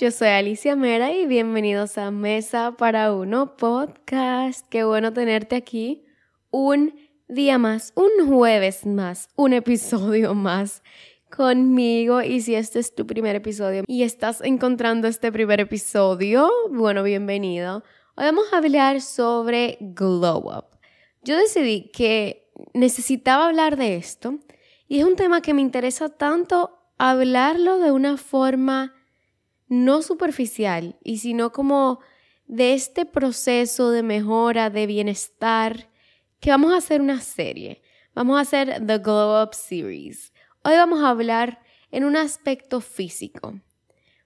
yo soy Alicia Mera y bienvenidos a Mesa para Uno Podcast. Qué bueno tenerte aquí un día más, un jueves más, un episodio más conmigo y si este es tu primer episodio y estás encontrando este primer episodio, bueno, bienvenido. Hoy vamos a hablar sobre Glow Up. Yo decidí que necesitaba hablar de esto y es un tema que me interesa tanto hablarlo de una forma no superficial y sino como de este proceso de mejora, de bienestar, que vamos a hacer una serie. Vamos a hacer The Glow Up Series. Hoy vamos a hablar en un aspecto físico,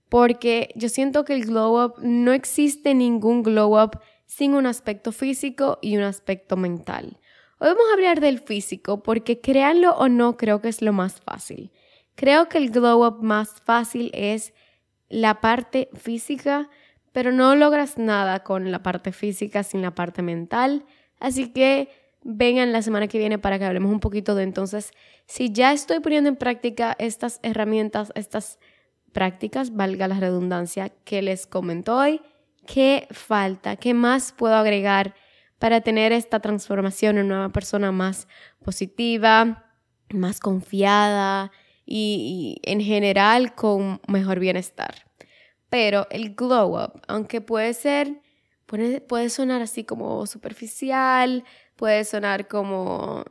porque yo siento que el glow up no existe ningún glow up sin un aspecto físico y un aspecto mental. Hoy vamos a hablar del físico porque créanlo o no creo que es lo más fácil. Creo que el glow up más fácil es la parte física, pero no logras nada con la parte física sin la parte mental. Así que vengan la semana que viene para que hablemos un poquito de entonces si ya estoy poniendo en práctica estas herramientas, estas prácticas, valga la redundancia, que les comento hoy, qué falta, qué más puedo agregar para tener esta transformación en una persona más positiva, más confiada y, en general con mejor bienestar. Pero el glow up, aunque puede ser, puede, puede sonar así como superficial, puede sonar como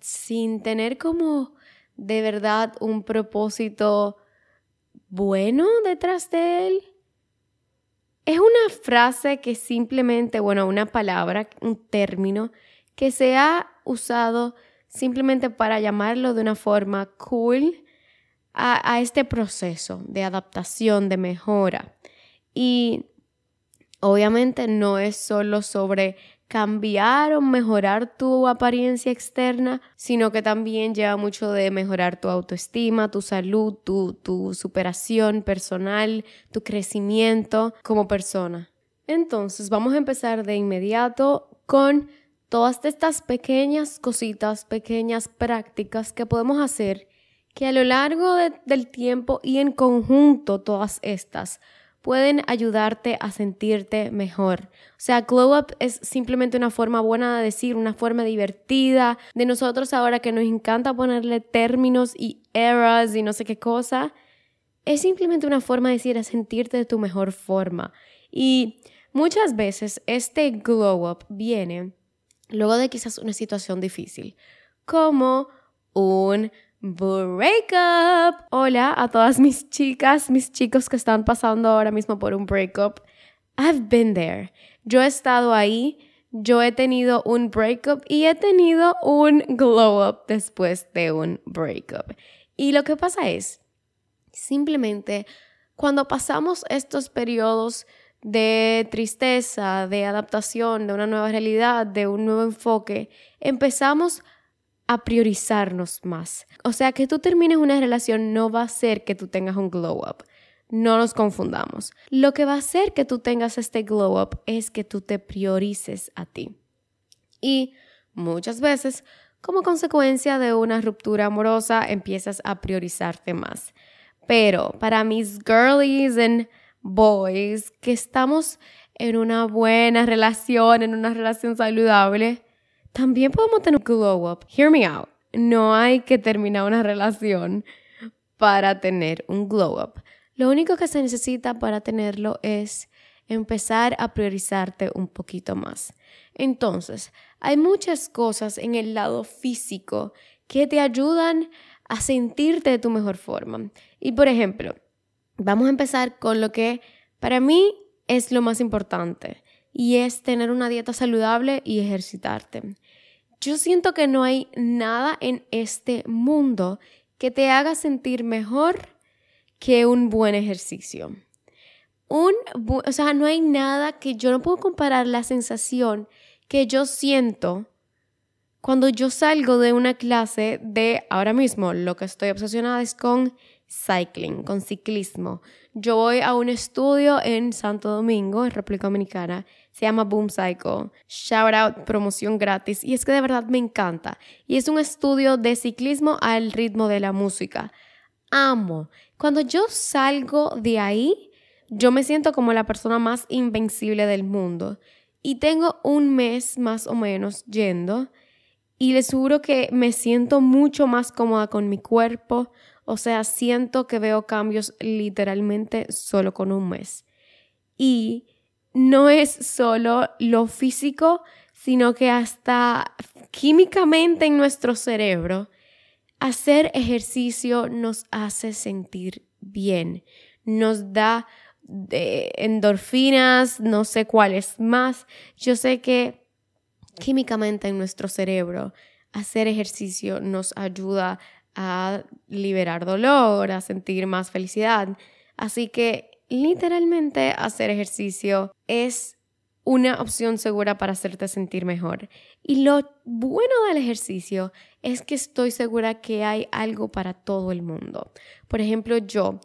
sin tener como de verdad un propósito bueno detrás de él. Es una frase que simplemente, bueno, una palabra, un término que se ha usado simplemente para llamarlo de una forma cool a, este proceso de adaptación, de mejora. Y obviamente no es solo sobre cambiar o mejorar tu apariencia externa, sino que también lleva mucho de mejorar tu autoestima, tu salud, tu, tu superación personal, tu crecimiento como persona. Entonces vamos a empezar de inmediato con todas estas pequeñas cositas, pequeñas prácticas que podemos hacer que a lo largo del tiempo y en conjunto todas estas pueden ayudarte a sentirte mejor. O sea, glow up es simplemente una forma buena de decir, una forma divertida de nosotros ahora que nos encanta ponerle términos y eras y no sé qué cosa. Es simplemente una forma de decir a sentirte de tu mejor forma. Y muchas veces este glow up viene luego de quizás una situación difícil, como un breakup. Hola a todas mis chicas, mis chicos que están pasando ahora mismo por un breakup. I've been there. Yo he estado ahí, yo he tenido un breakup y he tenido un glow up después de un breakup. Y lo que pasa es, simplemente cuando pasamos estos periodos de tristeza, de adaptación, de una nueva realidad, de un nuevo enfoque, empezamos a a priorizarnos más. O sea, que tú termines una relación no va a ser que tú tengas un glow up. No nos confundamos. Lo que va a hacer que tú tengas este glow up es que tú te priorices a ti. Y muchas veces, como consecuencia de una ruptura amorosa, empiezas a priorizarte más. Pero para mis girlies and boys que estamos en una buena relación, en una relación saludable, también podemos tener un glow up. Hear me out. No hay que terminar una relación para tener un glow up. Lo único que se necesita para tenerlo es empezar a priorizarte un poquito más. Entonces, hay muchas cosas en el lado físico que te ayudan a sentirte de tu mejor forma. Y por ejemplo, vamos a empezar con lo que para mí es lo más importante y es tener una dieta saludable y ejercitarte. Yo siento que no hay nada en este mundo que te haga sentir mejor que un buen ejercicio. Un, o sea, no hay nada que yo no puedo comparar la sensación que yo siento cuando yo salgo de una clase de ahora mismo lo que estoy obsesionada es con cycling, con ciclismo. Yo voy a un estudio en Santo Domingo, en República Dominicana, se llama Boom Cycle. Shout out, promoción gratis. Y es que de verdad me encanta. Y es un estudio de ciclismo al ritmo de la música. Amo. Cuando yo salgo de ahí, yo me siento como la persona más invencible del mundo. Y tengo un mes más o menos yendo y les juro que me siento mucho más cómoda con mi cuerpo. O sea, siento que veo cambios literalmente solo con un mes. Y no es solo lo físico, sino que hasta químicamente en nuestro cerebro, hacer ejercicio nos hace sentir bien, nos da de endorfinas, no sé cuáles más. Yo sé que químicamente en nuestro cerebro hacer ejercicio nos ayuda a liberar dolor, a sentir más felicidad. Así que literalmente hacer ejercicio es una opción segura para hacerte sentir mejor. Y lo bueno del ejercicio es que estoy segura que hay algo para todo el mundo. Por ejemplo, yo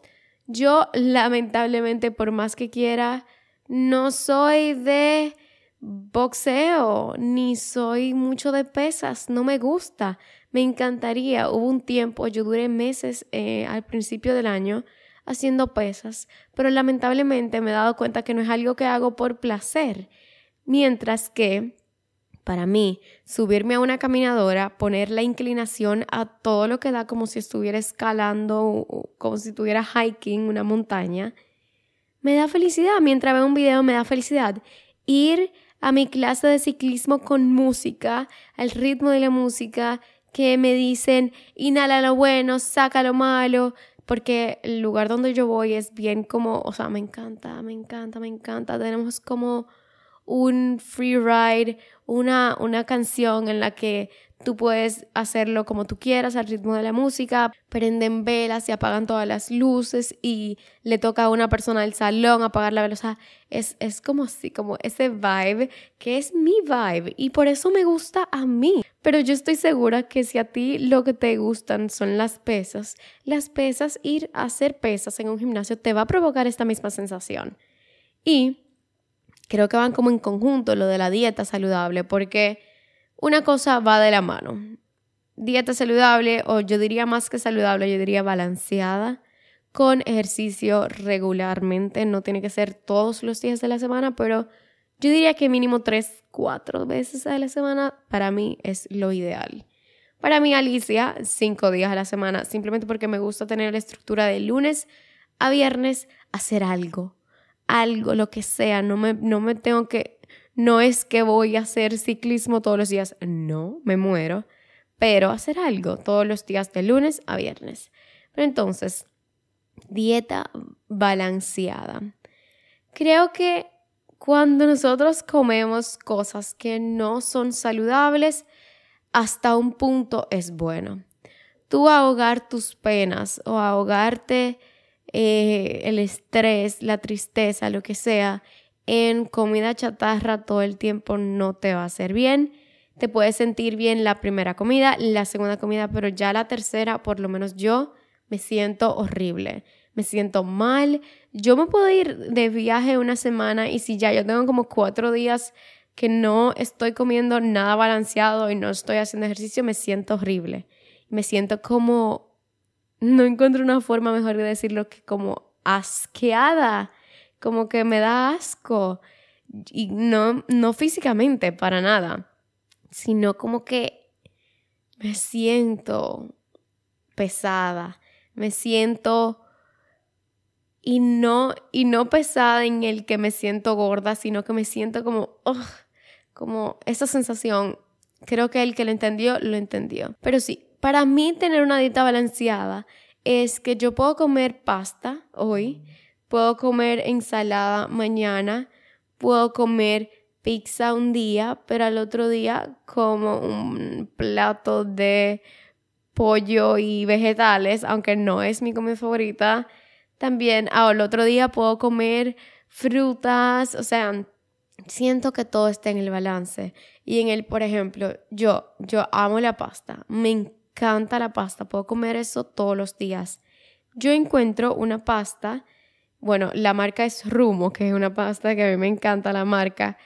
yo, lamentablemente, por más que quiera, no soy de boxeo, ni soy mucho de pesas, no me gusta. Me encantaría. Hubo un tiempo, yo duré meses eh, al principio del año haciendo pesas, pero lamentablemente me he dado cuenta que no es algo que hago por placer. Mientras que para mí, subirme a una caminadora, poner la inclinación a todo lo que da como si estuviera escalando, como si estuviera hiking una montaña, me da felicidad. Mientras veo un video me da felicidad. Ir a mi clase de ciclismo con música, al ritmo de la música, que me dicen, inhala lo bueno, saca lo malo, porque el lugar donde yo voy es bien como, o sea, me encanta, me encanta, me encanta. Tenemos como un free ride, una, una canción en la que tú puedes hacerlo como tú quieras al ritmo de la música, prenden velas y apagan todas las luces y le toca a una persona del salón apagar la vela. Es, es como así, como ese vibe que es mi vibe y por eso me gusta a mí. Pero yo estoy segura que si a ti lo que te gustan son las pesas, las pesas, ir a hacer pesas en un gimnasio te va a provocar esta misma sensación. Y creo que van como en conjunto lo de la dieta saludable, porque una cosa va de la mano. Dieta saludable, o yo diría más que saludable, yo diría balanceada, con ejercicio regularmente. No tiene que ser todos los días de la semana, pero yo diría que mínimo tres, cuatro veces a la semana para mí es lo ideal. Para mí, Alicia, cinco días a la semana, simplemente porque me gusta tener la estructura de lunes a viernes, hacer algo algo, lo que sea, no me, no me tengo que, no es que voy a hacer ciclismo todos los días, no, me muero, pero hacer algo todos los días de lunes a viernes. Pero entonces, dieta balanceada. Creo que cuando nosotros comemos cosas que no son saludables, hasta un punto es bueno. Tú ahogar tus penas o ahogarte eh, el estrés, la tristeza, lo que sea, en comida chatarra todo el tiempo no te va a hacer bien. Te puedes sentir bien la primera comida, la segunda comida, pero ya la tercera, por lo menos yo, me siento horrible. Me siento mal. Yo me puedo ir de viaje una semana y si ya yo tengo como cuatro días que no estoy comiendo nada balanceado y no estoy haciendo ejercicio, me siento horrible. Me siento como no encuentro una forma mejor de decirlo que como asqueada, como que me da asco. Y no, no físicamente, para nada, sino como que me siento pesada, me siento y no y no pesada en el que me siento gorda, sino que me siento como como esa sensación. Creo que el que lo entendió lo entendió. Pero sí, para mí tener una dieta balanceada es que yo puedo comer pasta hoy, puedo comer ensalada mañana, puedo comer pizza un día, pero al otro día como un plato de pollo y vegetales, aunque no es mi comida favorita. También al otro día puedo comer frutas, o sea, siento que todo está en el balance. Y en el, por ejemplo, yo, yo amo la pasta, me encanta la pasta, puedo comer eso todos los días. Yo encuentro una pasta, bueno, la marca es Rumo, que es una pasta que a mí me encanta la marca,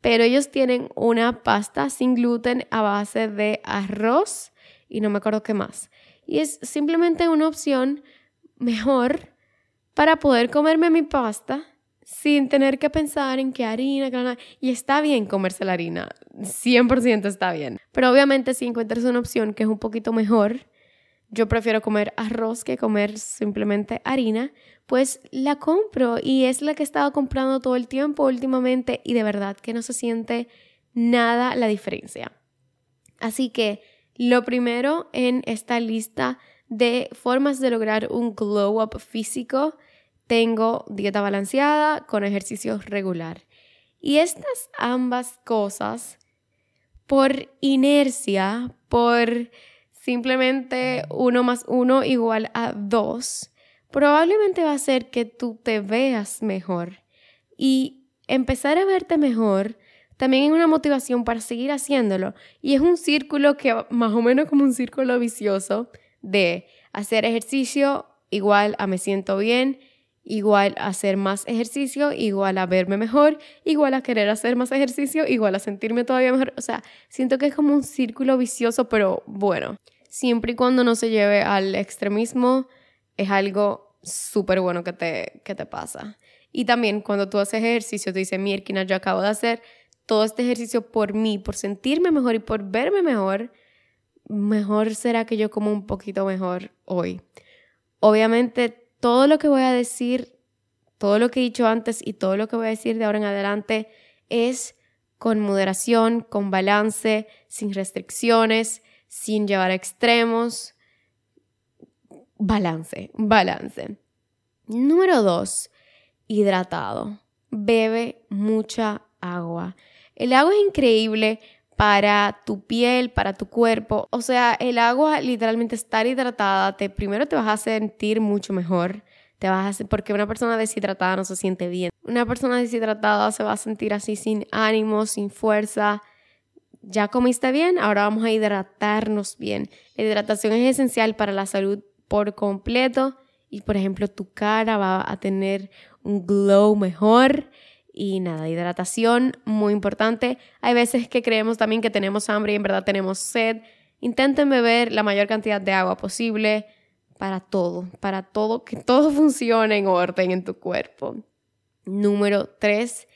pero ellos tienen una pasta sin gluten a base de arroz y no me acuerdo qué más. Y es simplemente una opción mejor para poder comerme mi pasta sin tener que pensar en qué harina, qué y está bien comerse la harina, 100% está bien. Pero obviamente si encuentras una opción que es un poquito mejor, yo prefiero comer arroz que comer simplemente harina, pues la compro y es la que he estado comprando todo el tiempo últimamente y de verdad que no se siente nada la diferencia. Así que lo primero en esta lista de formas de lograr un glow up físico tengo dieta balanceada con ejercicio regular. Y estas ambas cosas, por inercia, por simplemente uno más uno igual a dos, probablemente va a hacer que tú te veas mejor. Y empezar a verte mejor también es una motivación para seguir haciéndolo. Y es un círculo que más o menos como un círculo vicioso de hacer ejercicio igual a me siento bien igual a hacer más ejercicio, igual a verme mejor, igual a querer hacer más ejercicio, igual a sentirme todavía mejor. O sea, siento que es como un círculo vicioso, pero bueno, siempre y cuando no se lleve al extremismo, es algo súper bueno que te, que te pasa. Y también cuando tú haces ejercicio, tú dices, Mirkina, yo acabo de hacer todo este ejercicio por mí, por sentirme mejor y por verme mejor, mejor será que yo como un poquito mejor hoy. Obviamente todo lo que voy a decir, todo lo que he dicho antes y todo lo que voy a decir de ahora en adelante es con moderación, con balance, sin restricciones, sin llevar a extremos. Balance, balance. Número dos, hidratado. Bebe mucha agua. El agua es increíble para tu piel, para tu cuerpo. O sea, el agua literalmente estar hidratada, te, primero te vas a sentir mucho mejor. Te vas a, porque una persona deshidratada no se siente bien. Una persona deshidratada se va a sentir así sin ánimo, sin fuerza. Ya comiste bien, ahora vamos a hidratarnos bien. La hidratación es esencial para la salud por completo y por ejemplo tu cara va a tener un glow mejor y nada, hidratación, muy importante. Hay veces que creemos también que tenemos hambre y en verdad tenemos sed. Intenten beber la mayor cantidad de agua posible para todo, para todo, que todo funcione en orden en tu cuerpo. Número 3,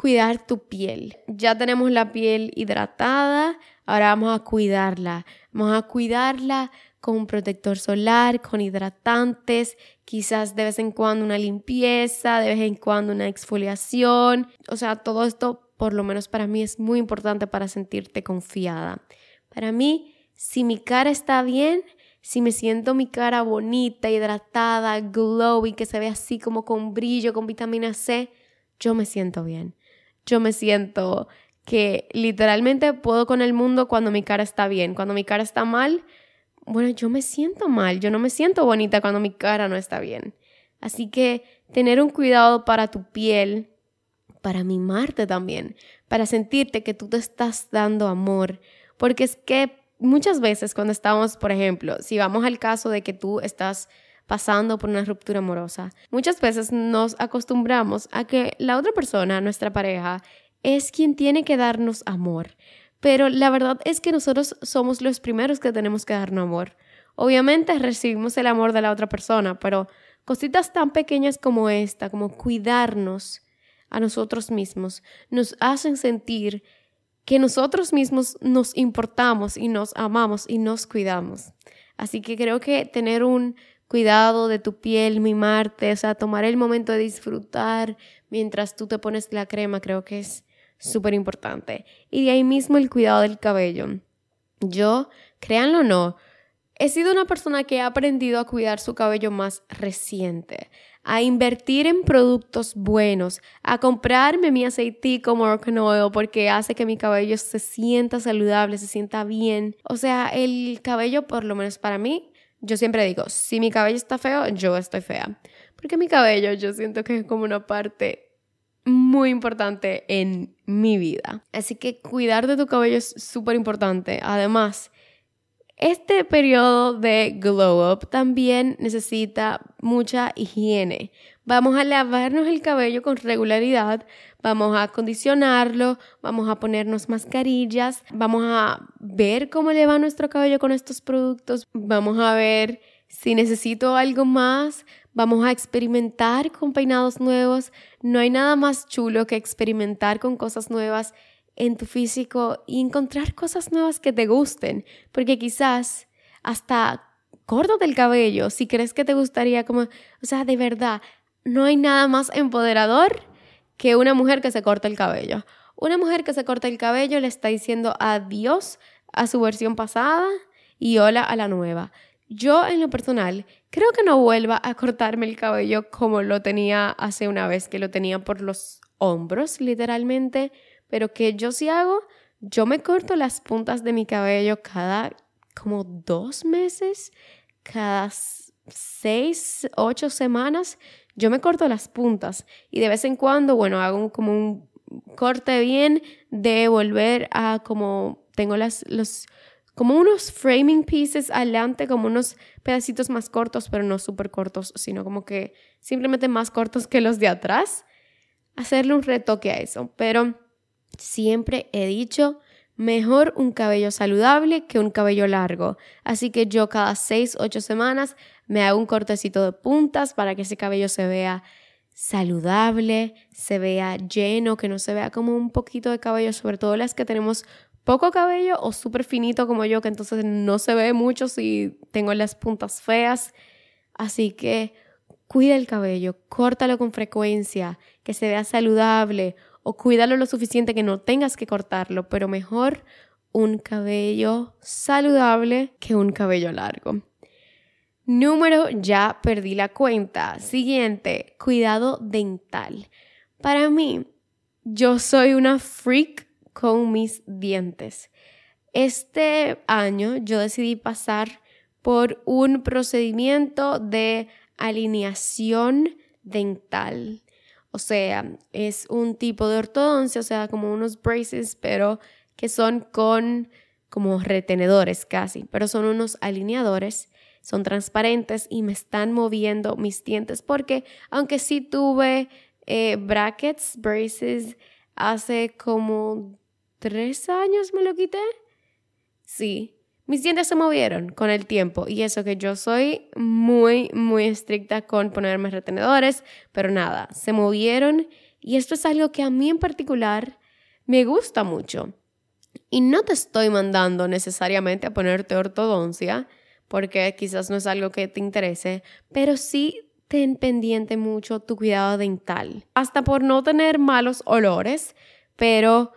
cuidar tu piel. Ya tenemos la piel hidratada, ahora vamos a cuidarla. Vamos a cuidarla con un protector solar, con hidratantes, quizás de vez en cuando una limpieza, de vez en cuando una exfoliación. O sea, todo esto, por lo menos para mí, es muy importante para sentirte confiada. Para mí, si mi cara está bien, si me siento mi cara bonita, hidratada, glowy, que se ve así como con brillo, con vitamina C, yo me siento bien. Yo me siento que literalmente puedo con el mundo cuando mi cara está bien. Cuando mi cara está mal, bueno, yo me siento mal, yo no me siento bonita cuando mi cara no está bien. Así que tener un cuidado para tu piel, para mimarte también, para sentirte que tú te estás dando amor, porque es que muchas veces cuando estamos, por ejemplo, si vamos al caso de que tú estás pasando por una ruptura amorosa, muchas veces nos acostumbramos a que la otra persona, nuestra pareja, es quien tiene que darnos amor. Pero la verdad es que nosotros somos los primeros que tenemos que darnos amor. Obviamente recibimos el amor de la otra persona, pero cositas tan pequeñas como esta, como cuidarnos a nosotros mismos, nos hacen sentir que nosotros mismos nos importamos y nos amamos y nos cuidamos. Así que creo que tener un cuidado de tu piel, mimarte, o sea, tomar el momento de disfrutar mientras tú te pones la crema, creo que es súper importante. Y de ahí mismo el cuidado del cabello. Yo, créanlo o no, he sido una persona que ha aprendido a cuidar su cabello más reciente, a invertir en productos buenos, a comprarme mi aceitico Moroccan Oil porque hace que mi cabello se sienta saludable, se sienta bien. O sea, el cabello, por lo menos para mí, yo siempre digo, si mi cabello está feo, yo estoy fea. Porque mi cabello yo siento que es como una parte muy importante en mi vida. Así que cuidar de tu cabello es súper importante. Además, este periodo de glow up también necesita mucha higiene. Vamos a lavarnos el cabello con regularidad, vamos a acondicionarlo, vamos a ponernos mascarillas, vamos a ver cómo le va nuestro cabello con estos productos, vamos a ver Si necesito algo más, vamos a experimentar con peinados nuevos. No hay nada más chulo que experimentar con cosas nuevas en tu físico y encontrar cosas nuevas que te gusten, porque quizás hasta córtate el cabello si crees que te gustaría como, o sea, de verdad, no hay nada más empoderador que una mujer que se corta el cabello. Una mujer que se corta el cabello le está diciendo adiós a su versión pasada y hola a la nueva. Yo en lo personal creo que no vuelva a cortarme el cabello como lo tenía hace una vez, que lo tenía por los hombros literalmente, pero que yo sí hago, yo me corto las puntas de mi cabello cada como dos meses, cada seis, ocho semanas, yo me corto las puntas y de vez en cuando, bueno, hago como un corte bien de volver a como tengo las, los como unos framing pieces adelante, como unos pedacitos más cortos, pero no súper cortos, sino como que simplemente más cortos que los de atrás. Hacerle un retoque a eso. Pero siempre he dicho, mejor un cabello saludable que un cabello largo. Así que yo cada 6, 8 semanas me hago un cortecito de puntas para que ese cabello se vea saludable, se vea lleno, que no se vea como un poquito de cabello, sobre todo las que tenemos poco cabello o súper finito como yo, que entonces no se ve mucho si tengo las puntas feas. Así que cuida el cabello, córtalo con frecuencia, que se vea saludable o cuídalo lo suficiente que no tengas que cortarlo, pero mejor un cabello saludable que un cabello largo. Número, ya perdí la cuenta. Siguiente, cuidado dental. Para mí, yo soy una freak con mis dientes. Este año yo decidí pasar por un procedimiento de alineación dental. O sea, es un tipo de ortodoncia, o sea, como unos braces, pero que son con como retenedores casi, pero son unos alineadores, son transparentes y me están moviendo mis dientes porque aunque sí tuve eh, brackets, braces, hace como tres años me lo quité. Sí, mis dientes se movieron con el tiempo y eso que yo soy muy, muy estricta con ponerme retenedores, pero nada, se movieron y esto es algo que a mí en particular me gusta mucho. Y no te estoy mandando necesariamente a ponerte ortodoncia, porque quizás no es algo que te interese, pero sí ten pendiente mucho tu cuidado dental, hasta por no tener malos olores, pero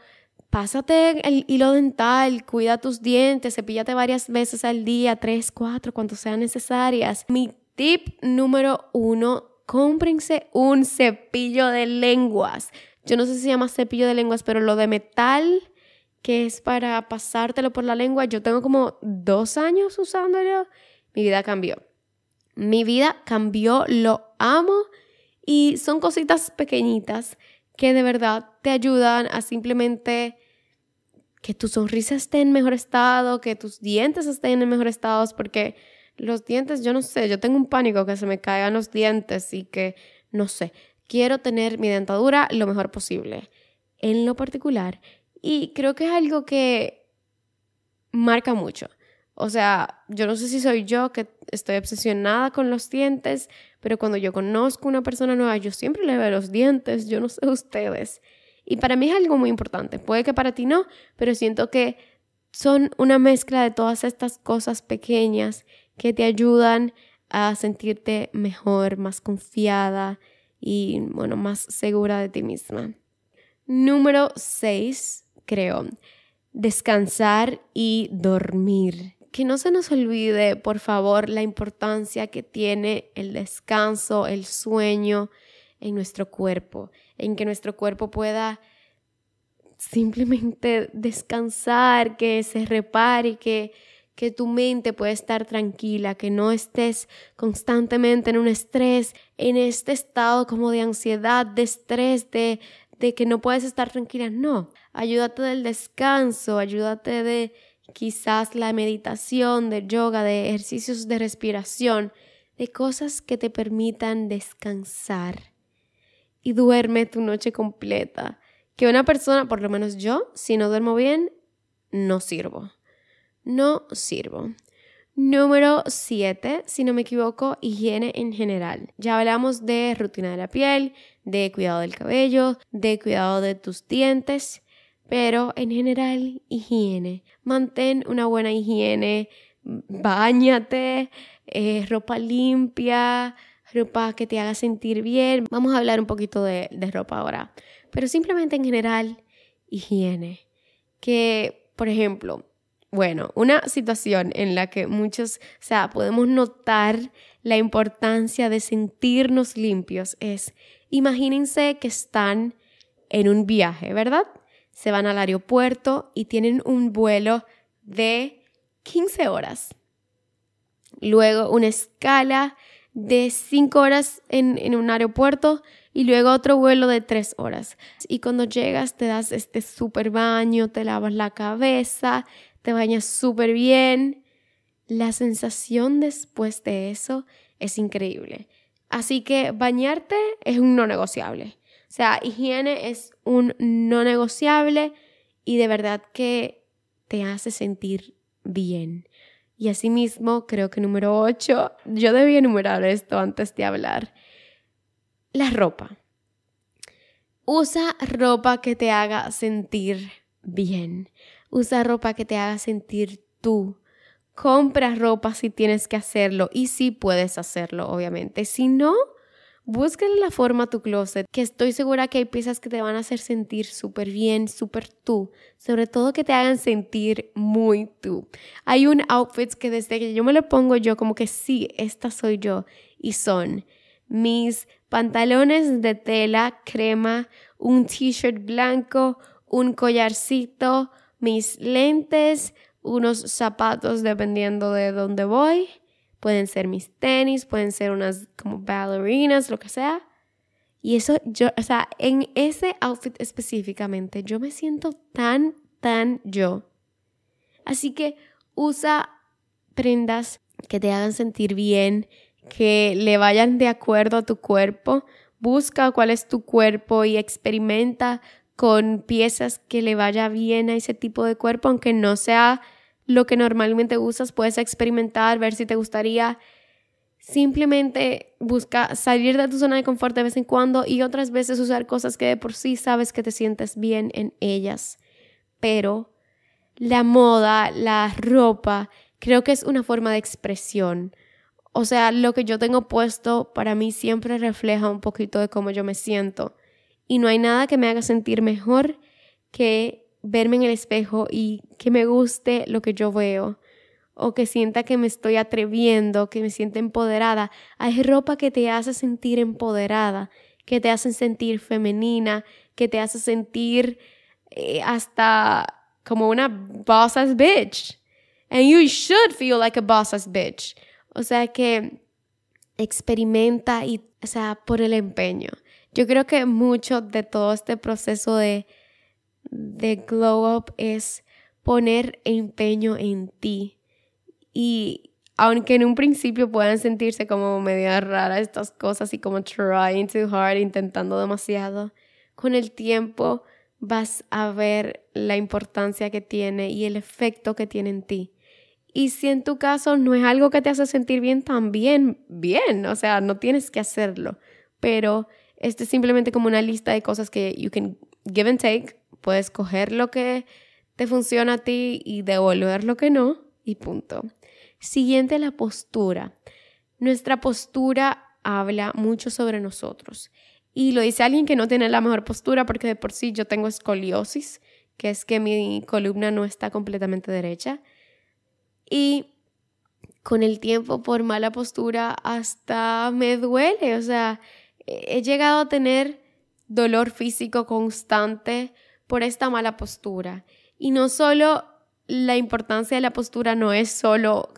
pásate el hilo dental, cuida tus dientes, cepíllate varias veces al día, tres, cuatro, cuanto sean necesarias. Mi tip número uno, cómprense un cepillo de lenguas. Yo no sé si se llama cepillo de lenguas, pero lo de metal que es para pasártelo por la lengua. Yo tengo como dos años usándolo. Mi vida cambió. Mi vida cambió, lo amo y son cositas pequeñitas que de verdad te ayudan a simplemente que tu sonrisa esté en mejor estado, que tus dientes estén en mejor estado, porque los dientes, yo no sé, yo tengo un pánico que se me caigan los dientes y que, no sé, quiero tener mi dentadura lo mejor posible, en lo particular. Y creo que es algo que marca mucho. O sea, yo no sé si soy yo que estoy obsesionada con los dientes, pero cuando yo conozco una persona nueva, yo siempre le veo los dientes, yo no sé ustedes. Y para mí es algo muy importante. Puede que para ti no, pero siento que son una mezcla de todas estas cosas pequeñas que te ayudan a sentirte mejor, más confiada y, bueno, más segura de ti misma. Número 6, creo, descansar y dormir. Que no se nos olvide, por favor, la importancia que tiene el descanso, el sueño en nuestro cuerpo en que nuestro cuerpo pueda simplemente descansar, que se repare, que, que tu mente pueda estar tranquila, que no estés constantemente en un estrés, en este estado como de ansiedad, de estrés, de, de que no puedes estar tranquila. No, ayúdate del descanso, ayúdate de quizás la meditación, de yoga, de ejercicios de respiración, de cosas que te permitan descansar y duerme tu noche completa. Que una persona, por lo menos yo, si no duermo bien, no sirvo. No sirvo. Número 7, si no me equivoco, higiene en general. Ya hablamos de rutina de la piel, de cuidado del cabello, de cuidado de tus dientes, pero en general higiene. Mantén una buena higiene, bañate, eh, ropa limpia, ropa que te haga sentir bien. Vamos a hablar un poquito de, de ropa ahora, pero simplemente en general higiene. Que, por ejemplo, bueno, una situación en la que muchos, o sea, podemos notar la importancia de sentirnos limpios es, imagínense que están en un viaje, ¿verdad? Se van al aeropuerto y tienen un vuelo de 15 horas. Luego una escala de 5 horas en, en, un aeropuerto y luego otro vuelo de 3 horas. Y cuando llegas te das este super baño, te lavas la cabeza, te bañas súper bien. La sensación después de eso es increíble. Así que bañarte es un no negociable. O sea, higiene es un no negociable y de verdad que te hace sentir bien. Y asimismo, creo que número 8, yo debía enumerar esto antes de hablar. La ropa. Usa ropa que te haga sentir bien. Usa ropa que te haga sentir tú. Compra ropa si tienes que hacerlo y si puedes hacerlo, obviamente. Si no, búscale la forma a tu closet, que estoy segura que hay piezas que te van a hacer sentir súper bien, súper tú. Sobre todo que te hagan sentir muy tú. Hay un outfit que desde que yo me lo pongo yo como que sí, esta soy yo. Y son mis pantalones de tela crema, un t-shirt blanco, un collarcito, mis lentes, unos zapatos dependiendo de dónde voy. Pueden ser mis tenis, pueden ser unas como ballerinas, lo que sea. Y eso, yo, o sea, en ese outfit específicamente, yo me siento tan, tan yo. Así que usa prendas que te hagan sentir bien, que le vayan de acuerdo a tu cuerpo. Busca cuál es tu cuerpo y experimenta con piezas que le vaya bien a ese tipo de cuerpo, aunque no sea lo que normalmente usas, puedes experimentar, ver si te gustaría. Simplemente busca salir de tu zona de confort de vez en cuando y otras veces usar cosas que de por sí sabes que te sientes bien en ellas. Pero la moda, la ropa, creo que es una forma de expresión. O sea, lo que yo tengo puesto para mí siempre refleja un poquito de cómo yo me siento. Y no hay nada que me haga sentir mejor que verme en el espejo y que me guste lo que yo veo o que sienta que me estoy atreviendo, que me sienta empoderada. Hay ropa que te hace sentir empoderada, que te hace sentir femenina, que te hace sentir eh, hasta como una boss ass bitch. And you should feel like a boss bitch. O sea que experimenta y, sea, por el empeño. Yo creo que mucho de todo este proceso de, de glow up es poner empeño en ti. Y aunque en un principio puedan sentirse como medio raras estas cosas y como trying too hard, intentando demasiado, con el tiempo vas a ver la importancia que tiene y el efecto que tiene en ti. Y si en tu caso no es algo que te hace sentir bien, también bien, o sea, no tienes que hacerlo, pero este es simplemente como una lista de cosas que you can give and take. Puedes coger lo que te funciona a ti y devolver lo que no y punto. Siguiente, la postura. Nuestra postura habla mucho sobre nosotros. Y lo dice alguien que no tiene la mejor postura porque de por sí yo tengo escoliosis, que es que mi columna no está completamente derecha. Y con el tiempo, por mala postura, hasta me duele. O sea, he llegado a tener dolor físico constante por esta mala postura. Y no solo la importancia de la postura no es solo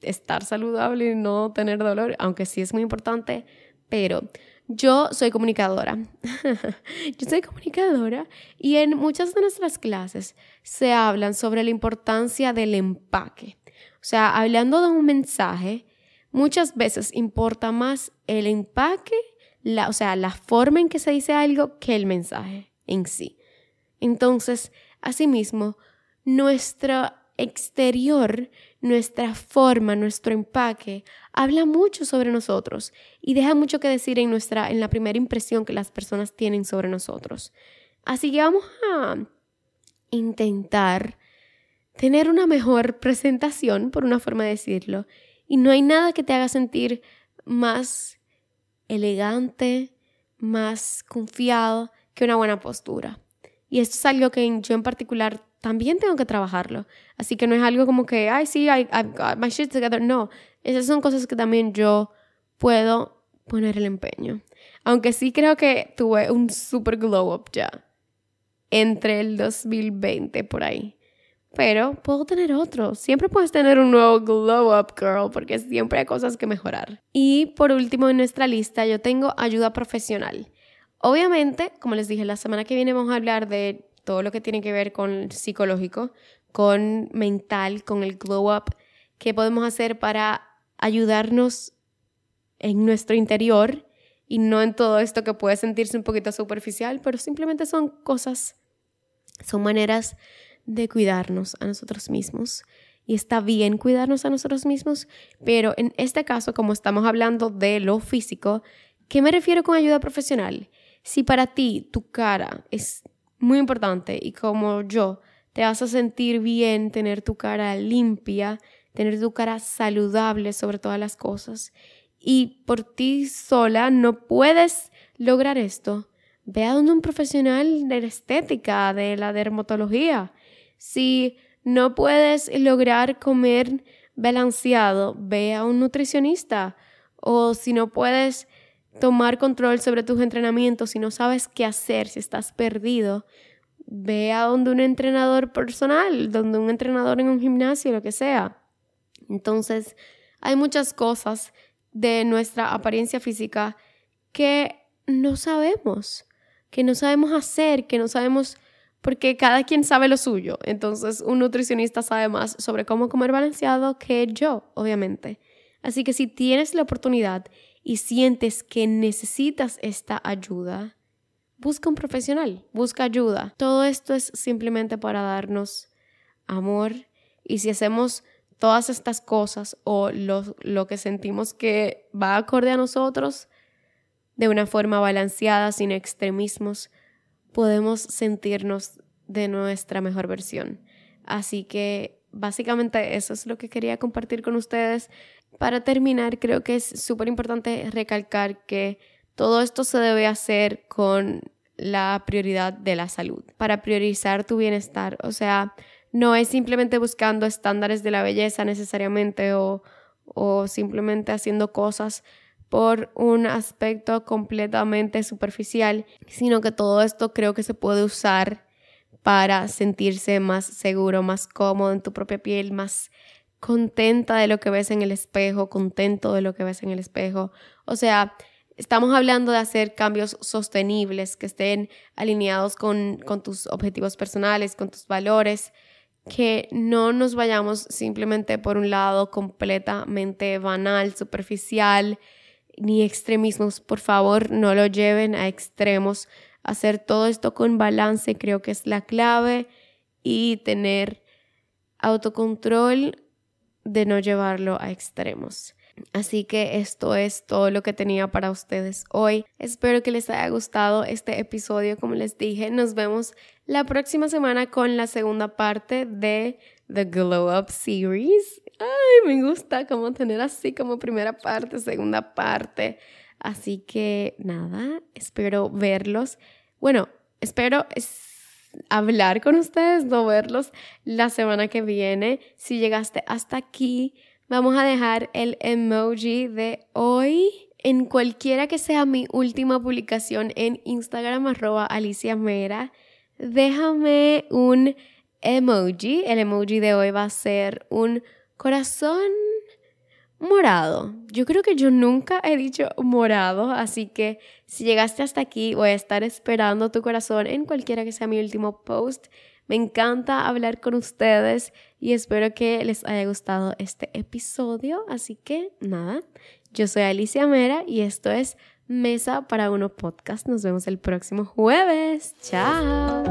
estar saludable y no tener dolor, aunque sí es muy importante, pero yo soy comunicadora. yo soy comunicadora y en muchas de nuestras clases se hablan sobre la importancia del empaque. O sea, hablando de un mensaje, muchas veces importa más el empaque o sea, la forma en que se dice algo que el mensaje en sí. Entonces, asimismo, nuestra exterior, nuestra forma, nuestro empaque, habla mucho sobre nosotros y deja mucho que decir en, nuestra, en la primera impresión que las personas tienen sobre nosotros. Así que vamos a intentar tener una mejor presentación, por una forma de decirlo, y no hay nada que te haga sentir más elegante, más confiado que una buena postura. Y esto es algo que yo en particular también tengo que trabajarlo. Así que no es algo como que, ay, sí, I, I've got my shit together. No, esas son cosas que también yo puedo poner el empeño. Aunque sí creo que tuve un super glow up ya entre el 2020 por ahí. Pero puedo tener otro. Siempre puedes tener un nuevo glow up, girl, porque siempre hay cosas que mejorar. Y por último en nuestra lista yo tengo ayuda profesional. Obviamente, como les dije, la semana que viene vamos a hablar de todo lo que tiene que ver con psicológico, con mental, con el glow up, qué podemos hacer para ayudarnos en nuestro interior y no en todo esto que puede sentirse un poquito superficial, pero simplemente son cosas, son maneras de cuidarnos a nosotros mismos. Y está bien cuidarnos a nosotros mismos, pero en este caso, como estamos hablando de lo físico, ¿qué me refiero con ayuda profesional? Si para ti tu cara es muy importante y como yo te vas a sentir bien tener tu cara limpia, tener tu cara saludable sobre todas las cosas y por ti sola no puedes lograr esto, ve a donde un profesional de la estética, de la dermatología. Si no puedes lograr comer balanceado, ve a un nutricionista. O si no puedes tomar control sobre tus entrenamientos, si no sabes qué hacer, si estás perdido, ve a donde un entrenador personal, donde un entrenador en un gimnasio, lo que sea. Entonces, hay muchas cosas de nuestra apariencia física que no sabemos, que no sabemos hacer, que no sabemos, porque cada quien sabe lo suyo. Entonces, un nutricionista sabe más sobre cómo comer balanceado que yo, obviamente. Así que si tienes la oportunidad y sientes que necesitas esta ayuda, busca un profesional, busca ayuda. Todo esto es simplemente para darnos amor y si hacemos todas estas cosas o lo, que sentimos que va acorde a nosotros de una forma balanceada, sin extremismos, podemos sentirnos de nuestra mejor versión. Así que básicamente eso es lo que quería compartir con ustedes. Para terminar, creo que es súper importante recalcar que todo esto se debe hacer con la prioridad de la salud, para priorizar tu bienestar. O sea, no es simplemente buscando estándares de la belleza necesariamente o, o simplemente haciendo cosas por un aspecto completamente superficial, sino que todo esto creo que se puede usar para sentirse más seguro, más cómodo en tu propia piel, más contenta de lo que ves en el espejo, contento de lo que ves en el espejo. O sea, estamos hablando de hacer cambios sostenibles que estén alineados con, con tus objetivos personales, con tus valores, que no nos vayamos simplemente por un lado completamente banal, superficial, ni extremismos. Por favor, no lo lleven a extremos. Hacer todo esto con balance creo que es la clave y tener autocontrol de no llevarlo a extremos. Así que esto es todo lo que tenía para ustedes hoy. Espero que les haya gustado este episodio. Como les dije, nos vemos la próxima semana con la segunda parte de The Glow Up Series. Ay, me gusta como tener así como primera parte, segunda parte. Así que nada, espero verlos. Bueno, espero hablar con ustedes, no verlos la semana que viene. Si llegaste hasta aquí, vamos a dejar el emoji de hoy en cualquiera que sea mi última publicación en Instagram arroba Alicia Mera. Déjame un emoji. El emoji de hoy va a ser un corazón morado. Yo creo que yo nunca he dicho morado, así que si llegaste hasta aquí voy a estar esperando tu corazón en cualquiera que sea mi último post. Me encanta hablar con ustedes y espero que les haya gustado este episodio. Así que nada, yo soy Alicia Mera y esto es Mesa para Uno Podcast. Nos vemos el próximo jueves. Chao.